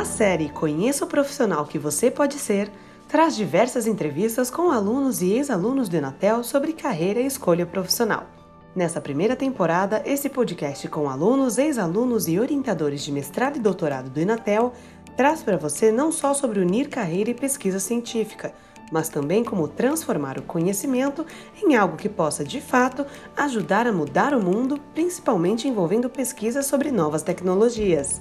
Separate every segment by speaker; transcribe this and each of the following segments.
Speaker 1: A série Conheça o Profissional que Você Pode Ser traz diversas entrevistas com alunos e ex-alunos do Inatel sobre carreira e escolha profissional. Nessa primeira temporada, esse podcast com alunos, ex-alunos e orientadores de mestrado e doutorado do Inatel traz para você não só sobre unir carreira e pesquisa científica, mas também como transformar o conhecimento em algo que possa, de fato, ajudar a mudar o mundo, principalmente envolvendo pesquisas sobre novas tecnologias.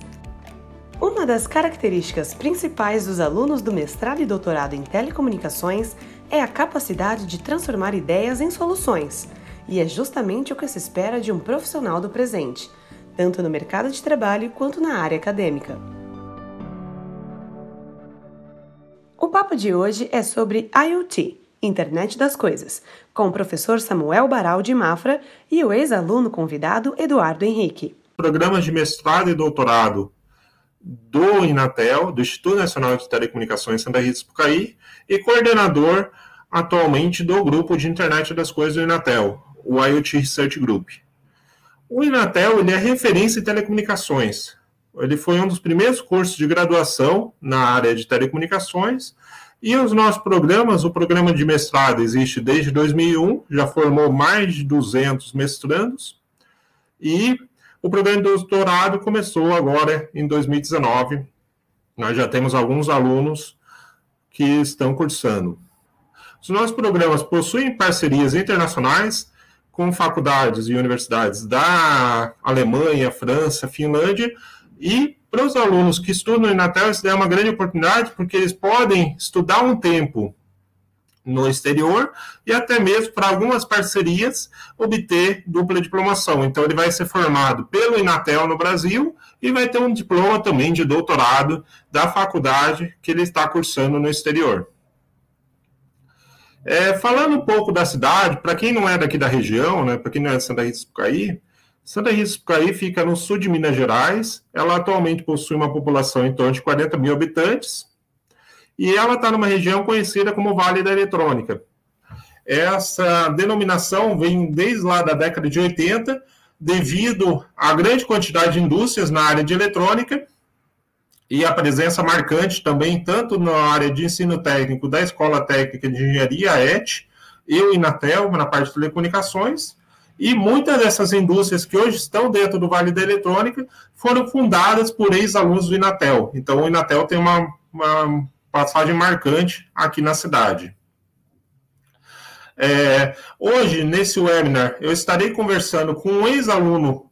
Speaker 1: Uma das características principais dos alunos do mestrado e doutorado em telecomunicações é a capacidade de transformar ideias em soluções, e é justamente o que se espera de um profissional do presente, tanto no mercado de trabalho quanto na área acadêmica. O papo de hoje é sobre IoT, Internet das Coisas, com o professor Samuel Baral de Mafra e o ex-aluno convidado Eduardo Henrique.
Speaker 2: Programas de mestrado e doutorado do Inatel, do Instituto Nacional de Telecomunicações Santa Rita Sapucaí, e coordenador atualmente do grupo de Internet das Coisas do Inatel, o IoT Research Group. O Inatel ele é referência em telecomunicações. Ele foi um dos primeiros cursos de graduação na área de telecomunicações e os nossos programas, o programa de mestrado existe desde 2001, já formou mais de 200 mestrandos e o programa de doutorado começou agora em 2019. Nós já temos alguns alunos que estão cursando. Os nossos programas possuem parcerias internacionais com faculdades e universidades da Alemanha, França, Finlândia, e para os alunos que estudam no Inatel, isso é uma grande oportunidade, porque eles podem estudar um tempo no exterior e até mesmo para algumas parcerias obter dupla diplomação. Então ele vai ser formado pelo Inatel no Brasil e vai ter um diploma também de doutorado da faculdade que ele está cursando no exterior. É, falando um pouco da cidade, para quem não é daqui da região, né, para quem não é de Santa Rita do Sapucaí, Santa Rita do Sapucaí fica no sul de Minas Gerais. Ela atualmente possui uma população em torno de 40 mil habitantes e ela está numa região conhecida como Vale da Eletrônica. Essa denominação vem desde lá da década de 80, devido à grande quantidade de indústrias na área de eletrônica e a presença marcante também, tanto na área de ensino técnico da Escola Técnica de Engenharia, a ET, e o Inatel, na parte de telecomunicações, e muitas dessas indústrias que hoje estão dentro do Vale da Eletrônica foram fundadas por ex-alunos do Inatel. Então, o Inatel tem uma, uma passagem marcante aqui na cidade. É, hoje, nesse webinar, eu estarei conversando com um ex-aluno,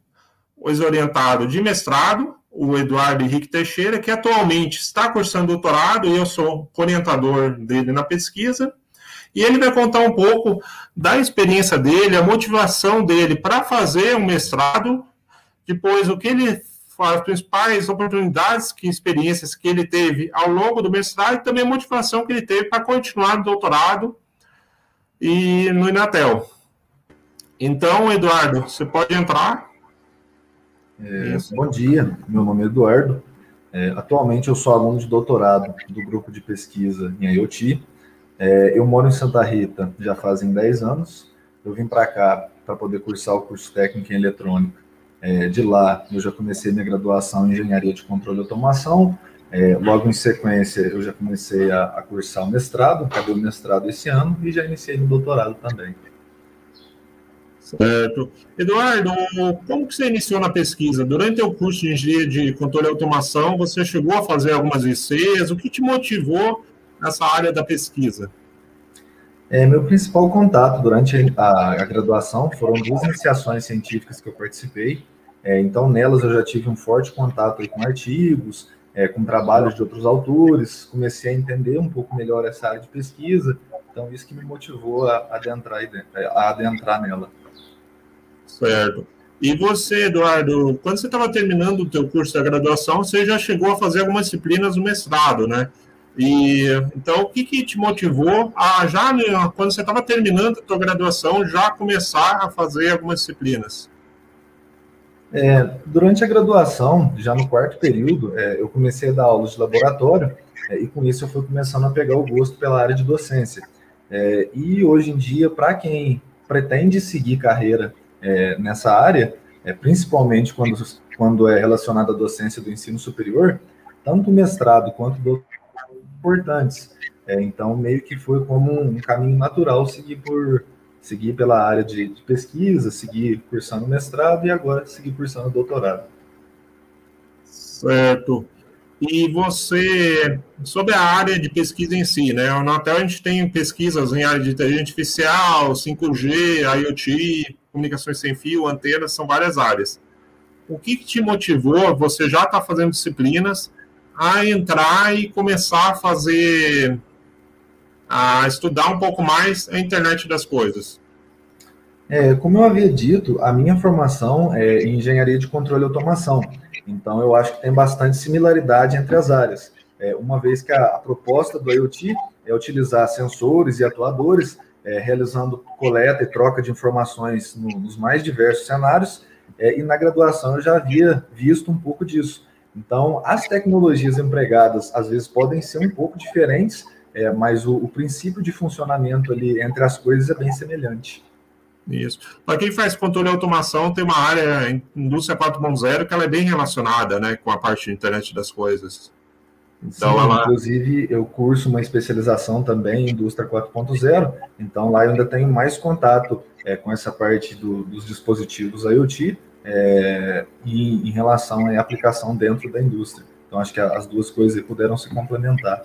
Speaker 2: ex-orientado de mestrado, o Eduardo Henrique Teixeira, que atualmente está cursando doutorado e eu sou orientador dele na pesquisa. E ele vai contar um pouco da experiência dele, a motivação dele para fazer um mestrado, depois o que ele as principais oportunidades que experiências que ele teve ao longo do mestrado e também a motivação que ele teve para continuar no doutorado e no Inatel. Então, Eduardo, você pode entrar.
Speaker 3: É, bom dia, meu nome é Eduardo. É, atualmente eu sou aluno de doutorado do grupo de pesquisa em IoT. É, eu moro em Santa Rita já fazem 10 anos. Eu vim para cá para poder cursar o curso técnico em eletrônica é, de lá, eu já comecei minha graduação em engenharia de controle e automação. É, logo em sequência, eu já comecei a, a cursar o mestrado, acabei o mestrado esse ano e já iniciei no doutorado também.
Speaker 2: Certo. Eduardo, como que você iniciou na pesquisa? Durante o curso de engenharia de controle e automação, você chegou a fazer algumas ICs? O que te motivou nessa área da pesquisa?
Speaker 3: É, meu principal contato durante a, a, graduação foram duas iniciações científicas que eu participei. É, então, nelas eu já tive um forte contato com artigos, é, com trabalhos de outros autores, comecei a entender um pouco melhor essa área de pesquisa. Então, isso que me motivou a adentrar, a adentrar nela.
Speaker 2: Certo. E você, Eduardo, quando você estava terminando o teu curso da graduação, você já chegou a fazer algumas disciplinas no mestrado, né? E então, o que, que te motivou a já quando você estava terminando a tua graduação já começar a fazer algumas disciplinas?
Speaker 3: É, durante a graduação, já no quarto período, é, eu comecei a dar aulas de laboratório é, e com isso eu fui começando a pegar o gosto pela área de docência. É, e hoje em dia, para quem pretende seguir carreira é, nessa área, é, principalmente quando, quando é relacionada à docência do ensino superior, tanto o mestrado quanto o importantes. É, então, meio que foi como um caminho natural seguir por seguir pela área de, de pesquisa, seguir cursando mestrado e agora seguir cursando doutorado.
Speaker 2: Certo. E você, sobre a área de pesquisa em si, né? Na Anatel a gente tem pesquisas em área de inteligência artificial, 5G, IoT, comunicações sem fio, antenas, são várias áreas. O que, que te motivou? Você já está fazendo disciplinas a entrar e começar a fazer, a estudar um pouco mais a internet das coisas?
Speaker 3: É, como eu havia dito, a minha formação é em engenharia de controle e automação. Então, eu acho que tem bastante similaridade entre as áreas. É, uma vez que a, a, proposta do IoT é utilizar sensores e atuadores, é, realizando coleta e troca de informações no, nos mais diversos cenários, é, e na graduação eu já havia visto um pouco disso. Então, as tecnologias empregadas às vezes podem ser um pouco diferentes, é, mas o, o princípio de funcionamento ali entre as coisas é bem semelhante.
Speaker 2: Isso. Para quem faz controle e automação, tem uma área, indústria 4.0, que ela é bem relacionada né, com a parte de internet das coisas.
Speaker 3: Então, Sim, ela... inclusive, eu curso uma especialização também em indústria 4.0, então lá eu ainda tenho mais contato é, com essa parte do, dos dispositivos IoT é, e em relação à aplicação dentro da indústria. Então, acho que as duas coisas puderam se complementar.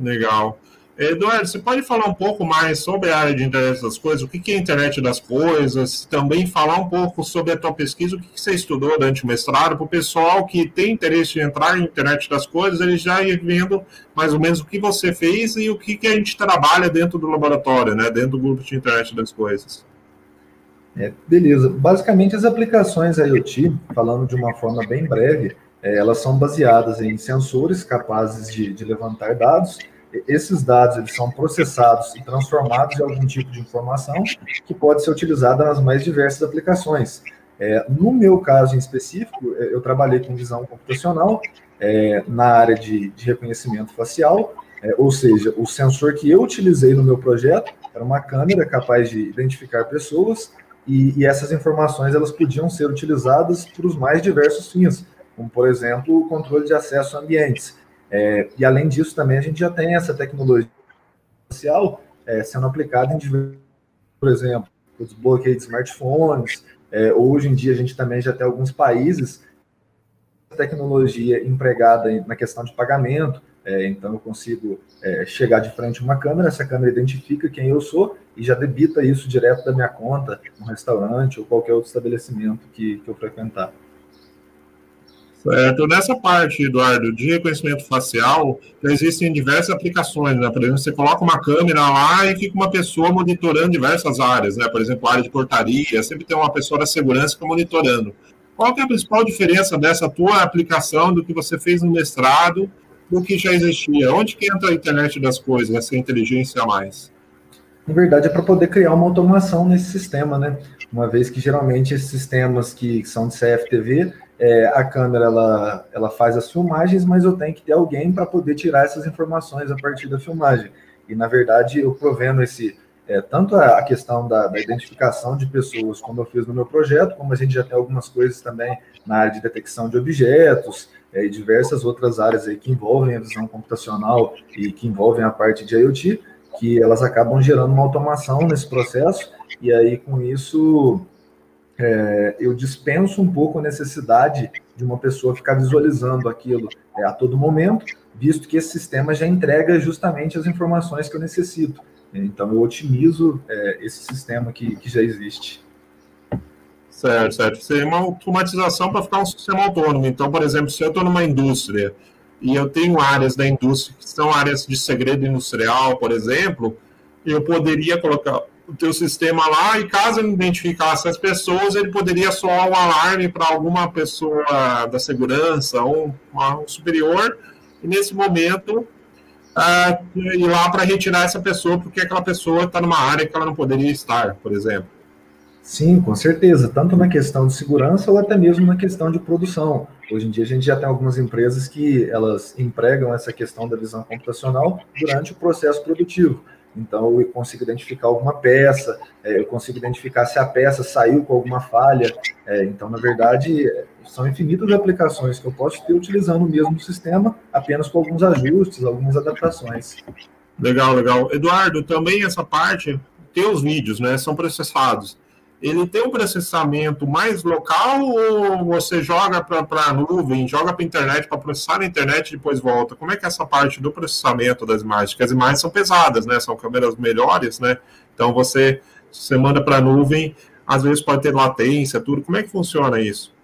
Speaker 2: Legal. Eduardo, você pode falar um pouco mais sobre a área de internet das coisas? O que é a internet das coisas? Também falar um pouco sobre a tua pesquisa, o que você estudou durante o mestrado, para o pessoal que tem interesse em entrar na internet das coisas, ele já ir vendo mais ou menos o que você fez e o que, a gente trabalha dentro do laboratório, né? dentro do grupo de internet das coisas.
Speaker 3: É, beleza. Basicamente, as aplicações IoT, falando de uma forma bem breve, é, elas são baseadas em sensores capazes de, de levantar dados esses dados eles são processados e transformados em algum tipo de informação que pode ser utilizada nas mais diversas aplicações. É, no meu caso em específico, é, eu trabalhei com visão computacional é, na área de, de reconhecimento facial, é, ou seja, o sensor que eu utilizei no meu projeto era uma câmera capaz de identificar pessoas e, e essas informações elas podiam ser utilizadas para os mais diversos fins, como por exemplo o controle de acesso a ambientes. É, e além disso, também a gente já tem essa tecnologia social é, sendo aplicada em diversos, por exemplo, os bloqueios de smartphones. É, hoje em dia a gente também já tem alguns países tecnologia empregada na questão de pagamento. É, então eu consigo é, chegar de frente a uma câmera, essa câmera identifica quem eu sou e já debita isso direto da minha conta, no restaurante ou qualquer outro estabelecimento que, que eu frequentar.
Speaker 2: Certo. Nessa parte, Eduardo, de reconhecimento facial, já existem diversas aplicações, né? Por exemplo, você coloca uma câmera lá e fica uma pessoa monitorando diversas áreas, né? Por exemplo, área de portaria, sempre tem uma pessoa da segurança que monitorando. Qual é a principal diferença dessa tua aplicação do que você fez no mestrado do que já existia? Onde que entra a internet das coisas, essa inteligência a mais?
Speaker 3: Na verdade, é para poder criar uma automação nesse sistema, né? Uma vez que geralmente esses sistemas que são de CFTV é, a câmera ela, ela faz as filmagens, mas eu tenho que ter alguém para poder tirar essas informações a partir da filmagem. E na verdade eu provendo esse é, tanto a, questão da, da, identificação de pessoas, como eu fiz no meu projeto, como a gente já tem algumas coisas também na área de detecção de objetos é, e diversas outras áreas aí que envolvem a visão computacional e que envolvem a parte de IoT, que elas acabam gerando uma automação nesse processo e aí com isso é, eu dispenso um pouco a necessidade de uma pessoa ficar visualizando aquilo é, a todo momento, visto que esse sistema já entrega justamente as informações que eu necessito. Então, eu otimizo é, esse sistema que, que já existe.
Speaker 2: Certo, certo. Seria uma automatização para ficar um sistema autônomo. Então, por exemplo, se eu estou numa indústria e eu tenho áreas da indústria que são áreas de segredo industrial, por exemplo, eu poderia colocar o teu sistema lá e caso ele identificasse as pessoas, ele poderia soar um alarme para alguma pessoa da segurança ou um superior e nesse momento uh, ir lá para retirar essa pessoa porque aquela pessoa está numa área que ela não poderia estar, por exemplo.
Speaker 3: Sim, com certeza, tanto na questão de segurança ou até mesmo na questão de produção. Hoje em dia a gente já tem algumas empresas que elas empregam essa questão da visão computacional durante o processo produtivo. Então, eu consigo identificar alguma peça, é, eu consigo identificar se a peça saiu com alguma falha. É, então, na verdade, são infinitas aplicações que eu posso ter utilizando o mesmo sistema, apenas com alguns ajustes, algumas adaptações.
Speaker 2: Legal, legal. Eduardo, também essa parte, teus vídeos, né, são processados ele tem um processamento mais local ou você joga para a nuvem, joga para a internet para processar na internet e depois volta? Como é que é essa parte do processamento das imagens? Porque as imagens são pesadas, né? São câmeras melhores, né? Então você, você manda para a nuvem, às vezes pode ter latência, tudo. Como é que funciona isso?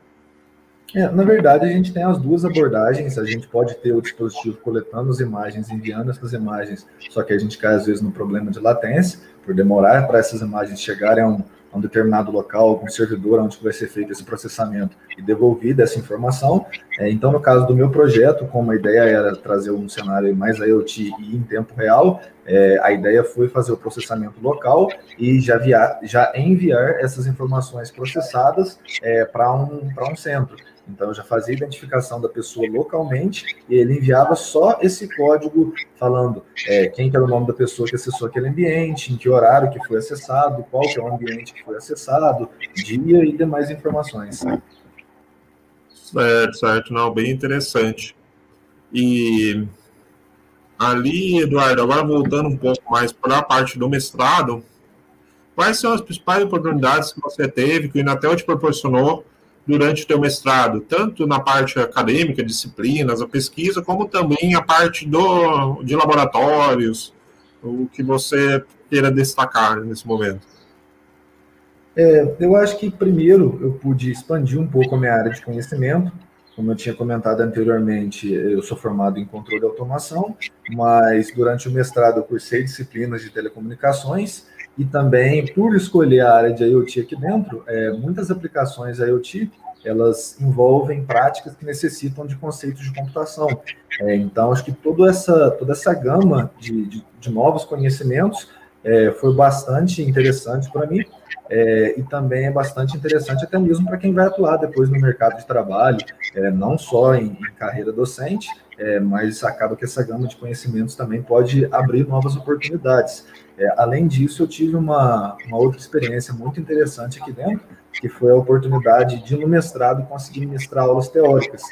Speaker 3: É, na verdade, a gente tem as duas abordagens. A gente pode ter o dispositivo coletando as imagens, enviando essas imagens, só que a gente cai às vezes no problema de latência, por demorar para essas imagens chegarem a um, a um determinado local, algum servidor onde vai ser feito esse processamento e devolvida essa informação. É, então, no caso do meu projeto, como a ideia era trazer um cenário mais IoT e em tempo real, é, a ideia foi fazer o processamento local e já, via, já enviar essas informações processadas é, para um, um centro. Então, eu já fazia a identificação da pessoa localmente e ele enviava só esse código falando é, quem que era o nome da pessoa que acessou aquele ambiente, em que horário que foi acessado, qual que é o ambiente que foi acessado, dia e demais informações.
Speaker 2: Certo, certo. Não, bem interessante. E ali, Eduardo, agora voltando um pouco mais para a parte do mestrado, quais são as principais oportunidades que você teve, que o Inatel te proporcionou durante o teu mestrado, tanto na parte acadêmica, disciplinas, a pesquisa, como também a parte do, de laboratórios, o que você queira destacar nesse momento?
Speaker 3: É, eu acho que primeiro eu pude expandir um pouco a minha área de conhecimento. Como eu tinha comentado anteriormente, eu sou formado em controle de automação, mas durante o mestrado eu cursei disciplinas de telecomunicações e também por escolher a área de IoT aqui dentro, é, muitas aplicações IoT elas envolvem práticas que necessitam de conceitos de computação. É, então, acho que toda essa, toda essa gama de, de, de novos conhecimentos é, foi bastante interessante para mim é, e também é bastante interessante até mesmo para quem vai atuar depois no mercado de trabalho, é, não só em, em carreira docente, é, mas acaba que essa gama de conhecimentos também pode abrir novas oportunidades. É, além disso, eu tive uma, uma outra experiência muito interessante aqui dentro, que foi a oportunidade de, no mestrado, conseguir ministrar aulas teóricas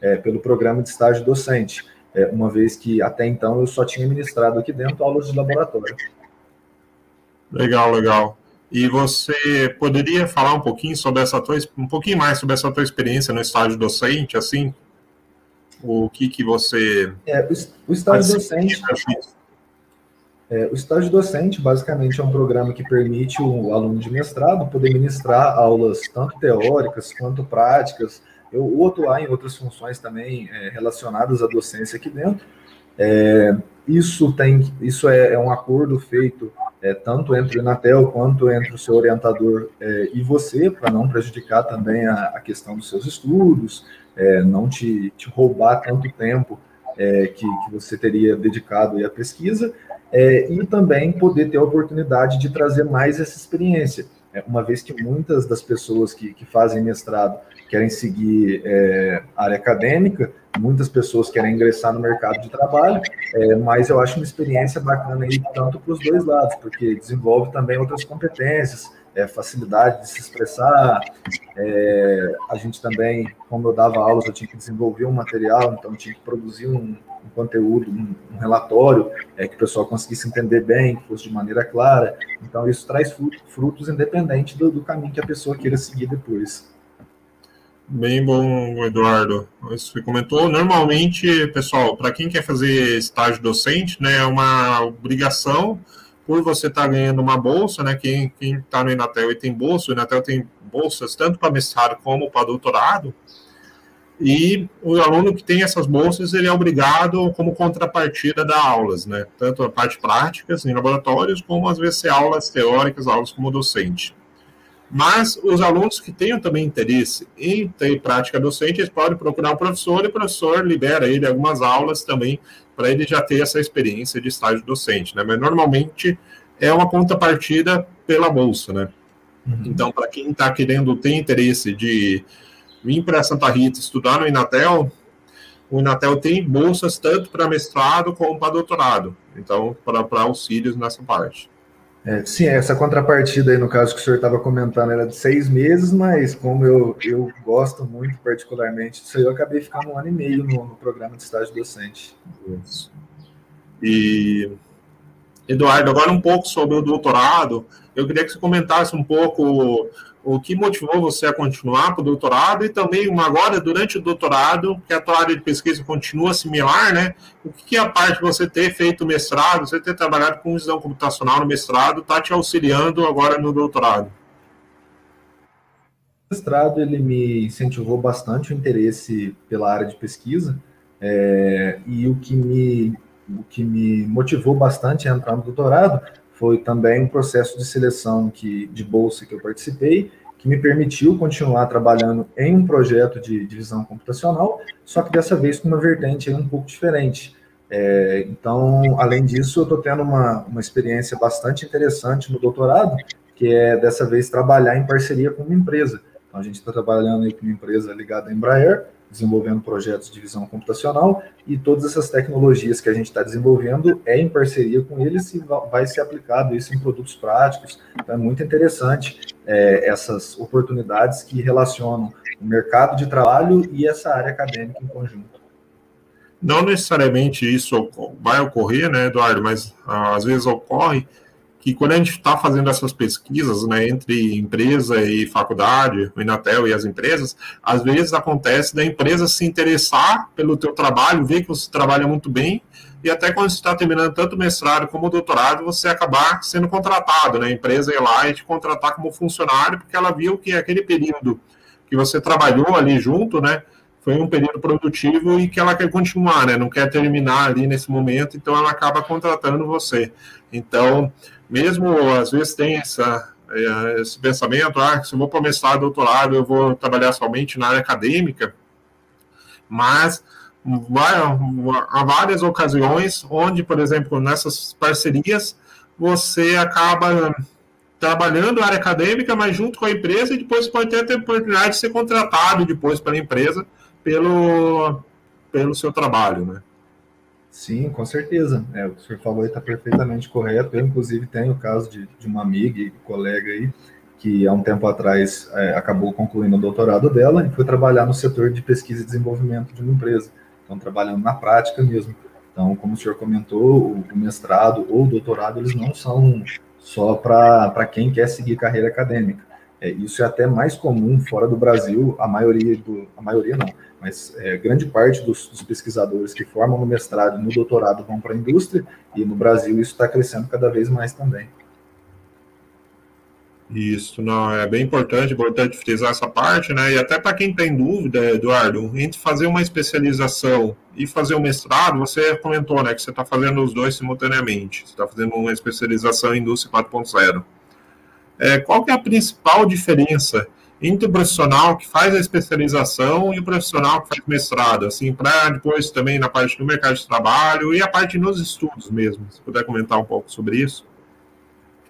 Speaker 3: é, pelo programa de estágio docente, é, uma vez que até então eu só tinha ministrado aqui dentro aulas de laboratório.
Speaker 2: Legal, legal. E você poderia falar um pouquinho sobre essa tua, um pouquinho mais sobre essa tua experiência no estágio docente, assim, o que que você...
Speaker 3: É, o, estágio docente... É, o estágio docente, basicamente, é um programa que permite o aluno de mestrado poder ministrar aulas tanto teóricas quanto práticas, ou atuar em outras funções também é, relacionadas à docência aqui dentro. Isso tem, isso é, é um acordo feito é, tanto entre o Inatel quanto entre o seu orientador é, e você, para não prejudicar também a, a, questão dos seus estudos, é, não te, te, roubar tanto tempo é, que, que, você teria dedicado à pesquisa, é, e também poder ter a oportunidade de trazer mais essa experiência, é, uma vez que muitas das pessoas que, que fazem mestrado querem seguir é, área acadêmica, muitas pessoas querem ingressar no mercado de trabalho, é, mas eu acho uma experiência bacana aí tanto para os dois lados, porque desenvolve também outras competências, é, facilidade de se expressar. É, a gente também, como eu dava aulas, eu tinha que desenvolver um material, então tinha que produzir um, um conteúdo, um, um relatório é, que o pessoal conseguisse entender bem, que fosse de maneira clara. Então, isso traz frutos independente do, do caminho que a pessoa queira seguir depois.
Speaker 2: Bem bom, Eduardo. Você comentou. Normalmente, pessoal, para quem quer fazer estágio docente, né, é uma obrigação por você estar tá ganhando uma bolsa, né? Quem está no Inatel e tem bolsa, o Inatel tem bolsas tanto para mestrado como para doutorado. E o aluno que tem essas bolsas, ele é obrigado como contrapartida dar aulas, né? Tanto a parte práticas em laboratórios, como às vezes aulas teóricas, aulas como docente. Mas os alunos que tenham também interesse em ter prática docente, eles podem procurar o professor e o professor libera ele algumas aulas também para ele já ter essa experiência de estágio docente, né? Mas normalmente é uma contrapartida pela bolsa, né? Uhum. Então, para quem está querendo ter interesse de vir para Santa Rita estudar no Inatel, o Inatel tem bolsas tanto para mestrado como para doutorado, então, para auxílios nessa parte.
Speaker 3: É, sim, essa contrapartida aí, no caso que o senhor estava comentando, era de seis meses, mas como eu, eu gosto muito particularmente disso aí, eu acabei ficando um ano e meio no, no programa de estágio docente. Isso.
Speaker 2: E, Eduardo, agora um pouco sobre o doutorado, eu queria que você comentasse um pouco o que motivou você a continuar para o doutorado e também uma agora durante o doutorado, que a tua área de pesquisa continua similar, né? O que a parte de você ter feito mestrado, você ter trabalhado com visão computacional no mestrado, está te auxiliando agora no doutorado?
Speaker 3: O mestrado ele me incentivou bastante o interesse pela área de pesquisa é, e o que me o que me motivou bastante a entrar no doutorado foi também um processo de seleção que, de bolsa que eu participei, que me permitiu continuar trabalhando em um projeto de divisão computacional, só que dessa vez com uma vertente um pouco diferente. É, então, além disso, eu estou tendo uma, uma experiência bastante interessante no doutorado, que é dessa vez trabalhar em parceria com uma empresa. Então, a gente está trabalhando aí com uma empresa ligada à Embraer, desenvolvendo projetos de visão computacional e todas essas tecnologias que a gente está desenvolvendo é em parceria com eles e vai ser aplicado isso em produtos práticos. Então é muito interessante é, essas oportunidades que relacionam o mercado de trabalho e essa área acadêmica em conjunto.
Speaker 2: Não necessariamente isso vai ocorrer, né, Eduardo, mas ah, às vezes ocorre que quando a gente está fazendo essas pesquisas, né, entre empresa e faculdade, o Inatel e as empresas, às vezes acontece da empresa se interessar pelo teu trabalho, ver que você trabalha muito bem, e até quando você está terminando tanto mestrado como doutorado, você acabar sendo contratado, né, a empresa ir lá e te contratar como funcionário, porque ela viu que aquele período que você trabalhou ali junto, né, foi um período produtivo e que ela quer continuar, né, não quer terminar ali nesse momento, então ela acaba contratando você. Então, mesmo às vezes tem essa, é, esse pensamento, ah, se eu vou para doutorado, eu vou trabalhar somente na área acadêmica, mas vai, há várias ocasiões onde, por exemplo, nessas parcerias, você acaba trabalhando na área acadêmica, mas junto com a empresa, e depois pode ter a oportunidade de ser contratado depois pela empresa pelo, pelo seu trabalho, né?
Speaker 3: Sim, com certeza. É, o que o senhor falou está perfeitamente correto. Eu, inclusive, tenho o caso de, de uma amiga e colega aí, que há um tempo atrás é, acabou concluindo o doutorado dela e foi trabalhar no setor de pesquisa e desenvolvimento de uma empresa. Então, trabalhando na prática mesmo. Então, como o senhor comentou, o, mestrado ou o doutorado, eles não são só para quem quer seguir carreira acadêmica. É, isso é até mais comum fora do Brasil, a maioria, do, a maioria não, mas é, grande parte dos, dos, pesquisadores que formam no mestrado e no doutorado vão para a indústria, e no Brasil isso está crescendo cada vez mais também.
Speaker 2: Isso, não, é bem importante, importante frisar essa parte, né? E até para quem tem dúvida, Eduardo, entre fazer uma especialização e fazer um mestrado, você comentou, né, que você está fazendo os dois simultaneamente. Você está fazendo uma especialização em indústria 4.0. É, qual que é a principal diferença entre o profissional que faz a especialização e o profissional que faz mestrado, assim, para depois também na parte do mercado de trabalho e a parte nos estudos mesmo. Se puder comentar um pouco sobre isso.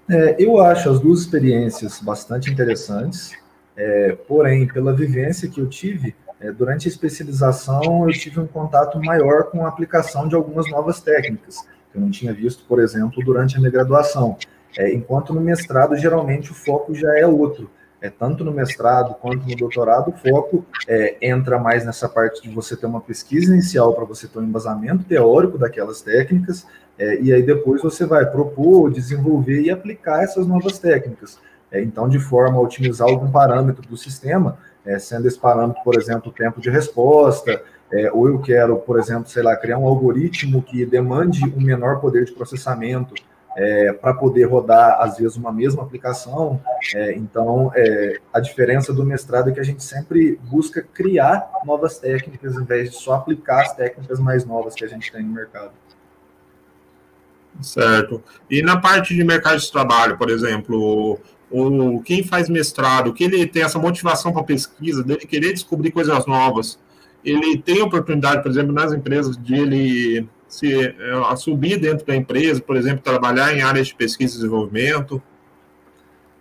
Speaker 3: É, eu acho as duas experiências bastante interessantes, é, porém, pela vivência que eu tive, é, durante a especialização, eu tive um contato maior com a aplicação de algumas novas técnicas, que eu não tinha visto, por exemplo, durante a minha graduação. É, enquanto no mestrado, geralmente, o foco já é outro é, tanto no mestrado quanto no doutorado, o foco é, entra mais nessa parte de você ter uma pesquisa inicial para você ter um embasamento teórico daquelas técnicas, é, e aí depois você vai propor, desenvolver e aplicar essas novas técnicas. É, então, de forma a otimizar algum parâmetro do sistema, é, sendo esse parâmetro, por exemplo, o tempo de resposta, é, ou eu quero, por exemplo, sei lá, criar um algoritmo que demande um menor poder de processamento, é, para poder rodar, às vezes, uma mesma aplicação. É, então, é, a diferença do mestrado é que a gente sempre busca criar novas técnicas, em vez de só aplicar as técnicas mais novas que a gente tem no mercado.
Speaker 2: Certo. E na parte de mercado de trabalho, por exemplo, o, quem faz mestrado, que ele tem essa motivação para pesquisa, dele querer descobrir coisas novas, ele tem oportunidade, por exemplo, nas empresas de ele se é, subir dentro da empresa, por exemplo, trabalhar em áreas de pesquisa e desenvolvimento?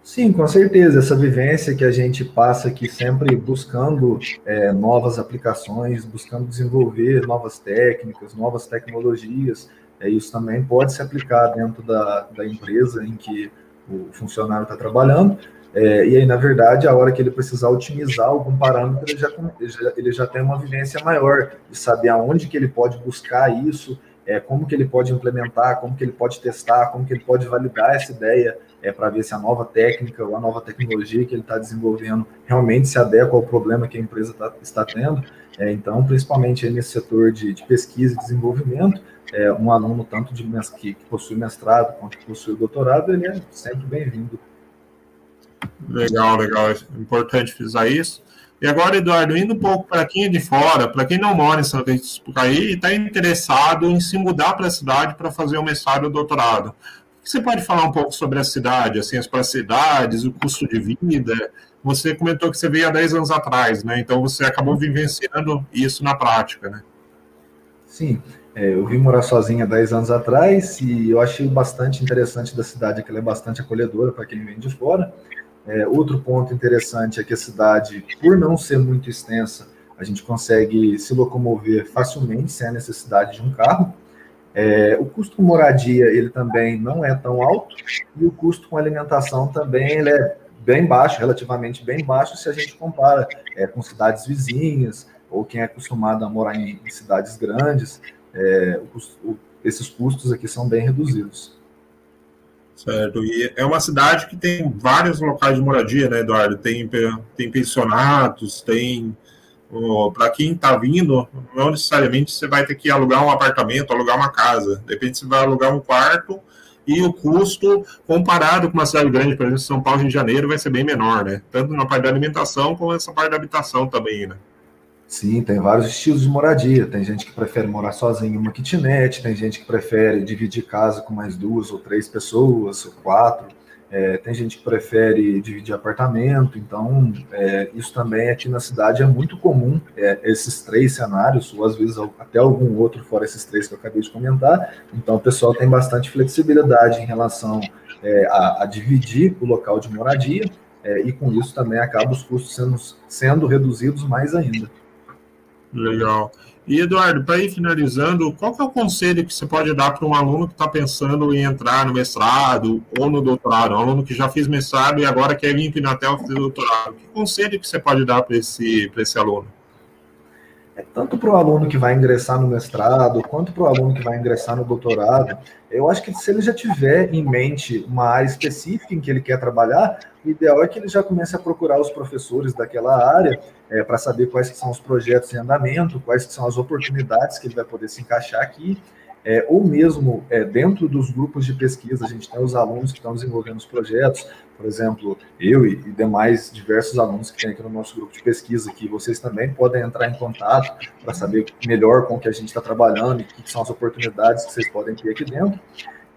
Speaker 3: Sim, com certeza. Essa vivência que a gente passa aqui sempre buscando é, novas aplicações, buscando desenvolver novas técnicas, novas tecnologias, é, isso também pode se aplicar dentro da, da empresa em que o funcionário está trabalhando. É, e aí, na verdade, a hora que ele precisar otimizar algum parâmetro, ele já, ele já, tem uma vivência maior de saber aonde que ele pode buscar isso, é, como que ele pode implementar, como que ele pode testar, como que ele pode validar essa ideia é, para ver se a nova técnica ou a nova tecnologia que ele está desenvolvendo realmente se adequa ao problema que a empresa tá, está tendo. É, então, principalmente nesse setor de, de, pesquisa e desenvolvimento, é, um aluno tanto de que, que possui mestrado quanto que possui doutorado, ele é sempre bem-vindo.
Speaker 2: Legal, legal. É importante frisar isso. E agora, Eduardo, indo um pouco para quem é de fora, para quem não mora em Santa Cruz Sapucaí e está interessado em se mudar para a cidade para fazer o mestrado ou doutorado, você pode falar um pouco sobre a cidade, assim, as facilidades, o custo de vida? Você comentou que você veio há 10 anos atrás, né? Então você acabou vivenciando isso na prática, né?
Speaker 3: Sim, é, eu vim morar sozinho há 10 anos atrás e eu achei bastante interessante da cidade que ela é bastante acolhedora para quem vem de fora. É, outro ponto interessante é que a cidade, por não ser muito extensa, a gente consegue se locomover facilmente sem a necessidade de um carro. É, o custo com moradia ele também não é tão alto e o custo com alimentação também ele é bem baixo, relativamente bem baixo, se a gente compara é, com cidades vizinhas ou quem é acostumado a morar em, em cidades grandes, é, o, o, esses custos aqui são bem reduzidos.
Speaker 2: Certo, e é uma cidade que tem vários locais de moradia, né, Eduardo? Tem, tem pensionatos, tem para quem está vindo, não necessariamente você vai ter que alugar um apartamento, alugar uma casa. De repente você vai alugar um quarto e o custo, comparado com uma cidade grande, por exemplo, São Paulo, Rio de Janeiro, vai ser bem menor, né? Tanto na parte da alimentação como essa parte da habitação também, né?
Speaker 3: Sim, tem vários estilos de moradia. Tem gente que prefere morar sozinho em uma kitnet, tem gente que prefere dividir casa com mais duas ou três pessoas, ou quatro. É, tem gente que prefere dividir apartamento, então é, isso também aqui na cidade é muito comum, é, esses três cenários, ou às vezes até algum outro fora esses três que eu acabei de comentar. Então o pessoal tem bastante flexibilidade em relação é, a, a, dividir o local de moradia, é, e com isso também acaba os custos sendo, sendo reduzidos mais ainda.
Speaker 2: Legal. E, Eduardo, para ir finalizando, qual é o conselho que você pode dar para um aluno que está pensando em entrar no mestrado ou no doutorado? Um aluno que já fez mestrado e agora quer vir para o fazer doutorado. Que conselho que você pode dar para esse, esse aluno?
Speaker 3: É tanto para o aluno que vai ingressar no mestrado, quanto para o aluno que vai ingressar no doutorado, eu acho que se ele já tiver em mente uma área específica em que ele quer trabalhar, o ideal é que ele já comece a procurar os professores daquela área é, para saber quais são os projetos em andamento, quais são as oportunidades que ele vai poder se encaixar aqui é, ou mesmo é, dentro dos grupos de pesquisa, a gente tem os alunos que estão desenvolvendo os projetos, por exemplo, eu e, e, demais diversos alunos que tem aqui no nosso grupo de pesquisa, que vocês também podem entrar em contato para saber melhor com o que a gente está trabalhando e que são as oportunidades que vocês podem ter aqui dentro.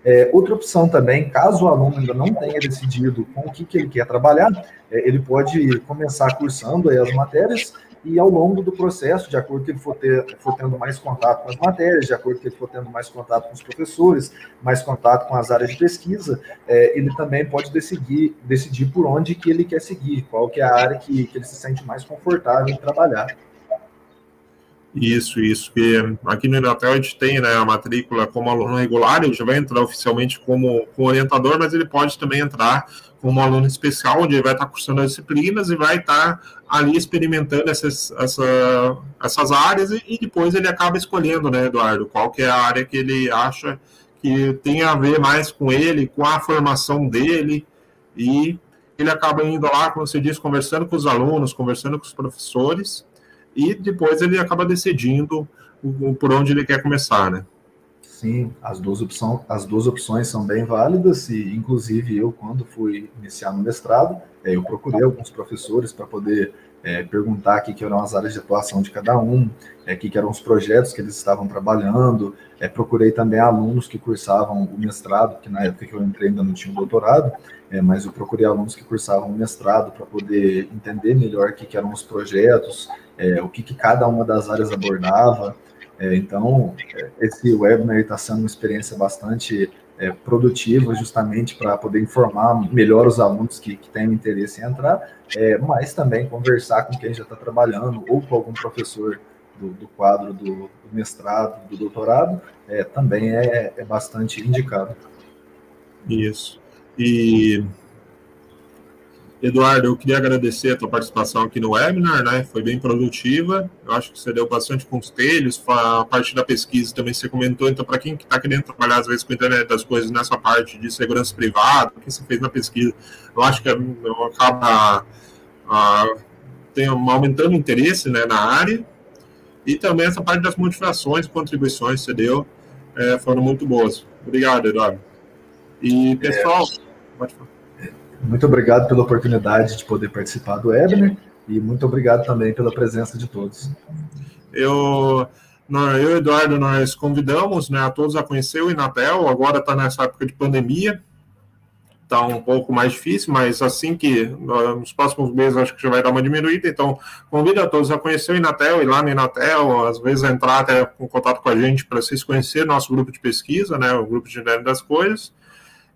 Speaker 3: É, outra opção também, caso o aluno ainda não tenha decidido com o que, que ele quer trabalhar, é, ele pode começar cursando as matérias e ao longo do processo, de acordo que ele for, ter, for tendo mais contato com as matérias, de acordo que ele for tendo mais contato com os professores, mais contato com as áreas de pesquisa, é, ele também pode decidir, decidir por onde que ele quer seguir, qual que é a área que, que ele se sente mais confortável em trabalhar.
Speaker 2: Isso, isso. E aqui no Inatel a gente tem né, a matrícula como aluno regular, ele já vai entrar oficialmente como, como orientador, mas ele pode também entrar como aluno especial, onde ele vai estar cursando as disciplinas e vai estar ali experimentando essas, essa, essas áreas e, e, depois ele acaba escolhendo, né, Eduardo, qual que é a área que ele acha que tem a ver mais com ele, com a formação dele e ele acaba indo lá, como você disse, conversando com os alunos, conversando com os professores e depois ele acaba decidindo por onde ele quer começar, né?
Speaker 3: Sim, as duas, opção, as duas opções são bem válidas e, inclusive, eu, quando fui iniciar no mestrado, é, eu procurei alguns professores para poder é, perguntar aqui que eram as áreas de atuação de cada um, é, que eram os projetos que eles estavam trabalhando, é, procurei também alunos que cursavam o mestrado, que na época que eu entrei ainda não tinha o doutorado, é, mas eu procurei alunos que cursavam o mestrado para poder entender melhor o que, que eram os projetos, é, o que, que cada uma das áreas abordava, é, então, esse webinar está sendo uma experiência bastante é, produtiva, justamente para poder informar melhor os alunos que, que têm interesse em entrar, é, mas também conversar com quem já está trabalhando ou com algum professor do, do quadro do, do, mestrado, do doutorado, é, também é, é bastante indicado.
Speaker 2: Isso. E Eduardo, eu queria agradecer a tua participação aqui no webinar, né? Foi bem produtiva. Eu acho que você deu bastante conselhos, a parte da pesquisa também você comentou. Então, para quem está querendo trabalhar às vezes com a internet das coisas nessa parte de segurança privada, o que você fez na pesquisa, eu acho que é, acaba a, tem, aumentando o interesse né, na área. E também essa parte das motivações, contribuições que você deu, é, foram muito boas. Obrigado, Eduardo. E, pessoal, é. pode falar.
Speaker 3: Muito obrigado pela oportunidade de poder participar do webinar e muito obrigado também pela presença de todos.
Speaker 2: Eu, eu e Eduardo, nós convidamos né, a todos a conhecer o Inatel, agora está nessa época de pandemia, está um pouco mais difícil, mas assim que nos próximos meses acho que já vai dar uma diminuída, então convido a todos a conhecer o Inatel, ir lá no Inatel, às vezes entrar até em contato com a gente para vocês conhecerem nosso grupo de pesquisa, né, o grupo de internet das coisas,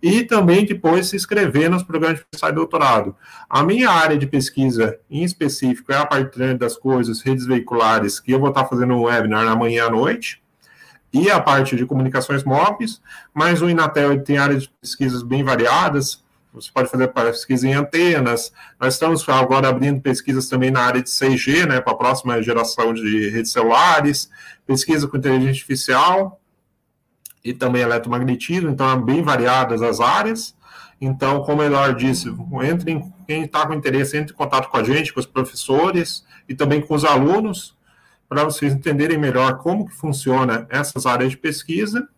Speaker 2: e também depois se inscrever nos programas de pesquisa e doutorado. A minha área de pesquisa, em específico, é a parte das coisas, redes veiculares, que eu vou estar fazendo um webinar amanhã à noite, e a parte de comunicações móveis, mas o Inatel tem áreas de pesquisas bem variadas, você pode fazer pesquisa em antenas, nós estamos agora abrindo pesquisas também na área de 6G, né, para a próxima geração de redes celulares, pesquisa com inteligência artificial, e também eletromagnetismo, então é bem variadas as áreas. Então, como o disse, entre em, quem está com interesse, entre em contato com a gente, com os professores e também com os alunos, para vocês entenderem melhor como que funciona essas áreas de pesquisa.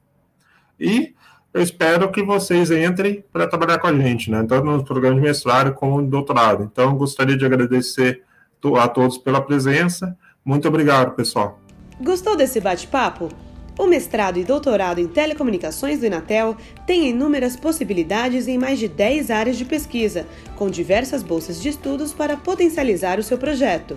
Speaker 2: E eu espero que vocês entrem para trabalhar com a gente, né? tanto no programa de mestrado como no doutorado. Então, gostaria de agradecer a todos pela presença. Muito obrigado, pessoal.
Speaker 1: Gostou desse bate-papo? O mestrado e doutorado em telecomunicações do Inatel tem inúmeras possibilidades em mais de 10 áreas de pesquisa, com diversas bolsas de estudos para potencializar o seu projeto.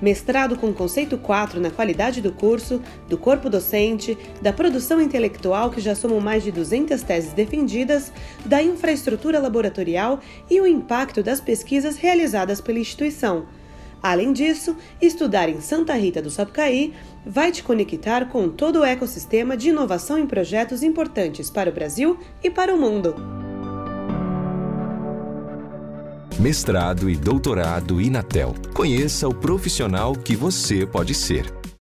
Speaker 1: Mestrado com conceito 4 na qualidade do curso, do corpo docente, da produção intelectual, que já somam mais de 200 teses defendidas, da infraestrutura laboratorial e o impacto das pesquisas realizadas pela instituição. Além disso, estudar em Santa Rita do Sapucaí vai te conectar com todo o ecossistema de inovação em projetos importantes para o Brasil e para o mundo.
Speaker 4: Mestrado e doutorado Inatel. Conheça o profissional que você pode ser.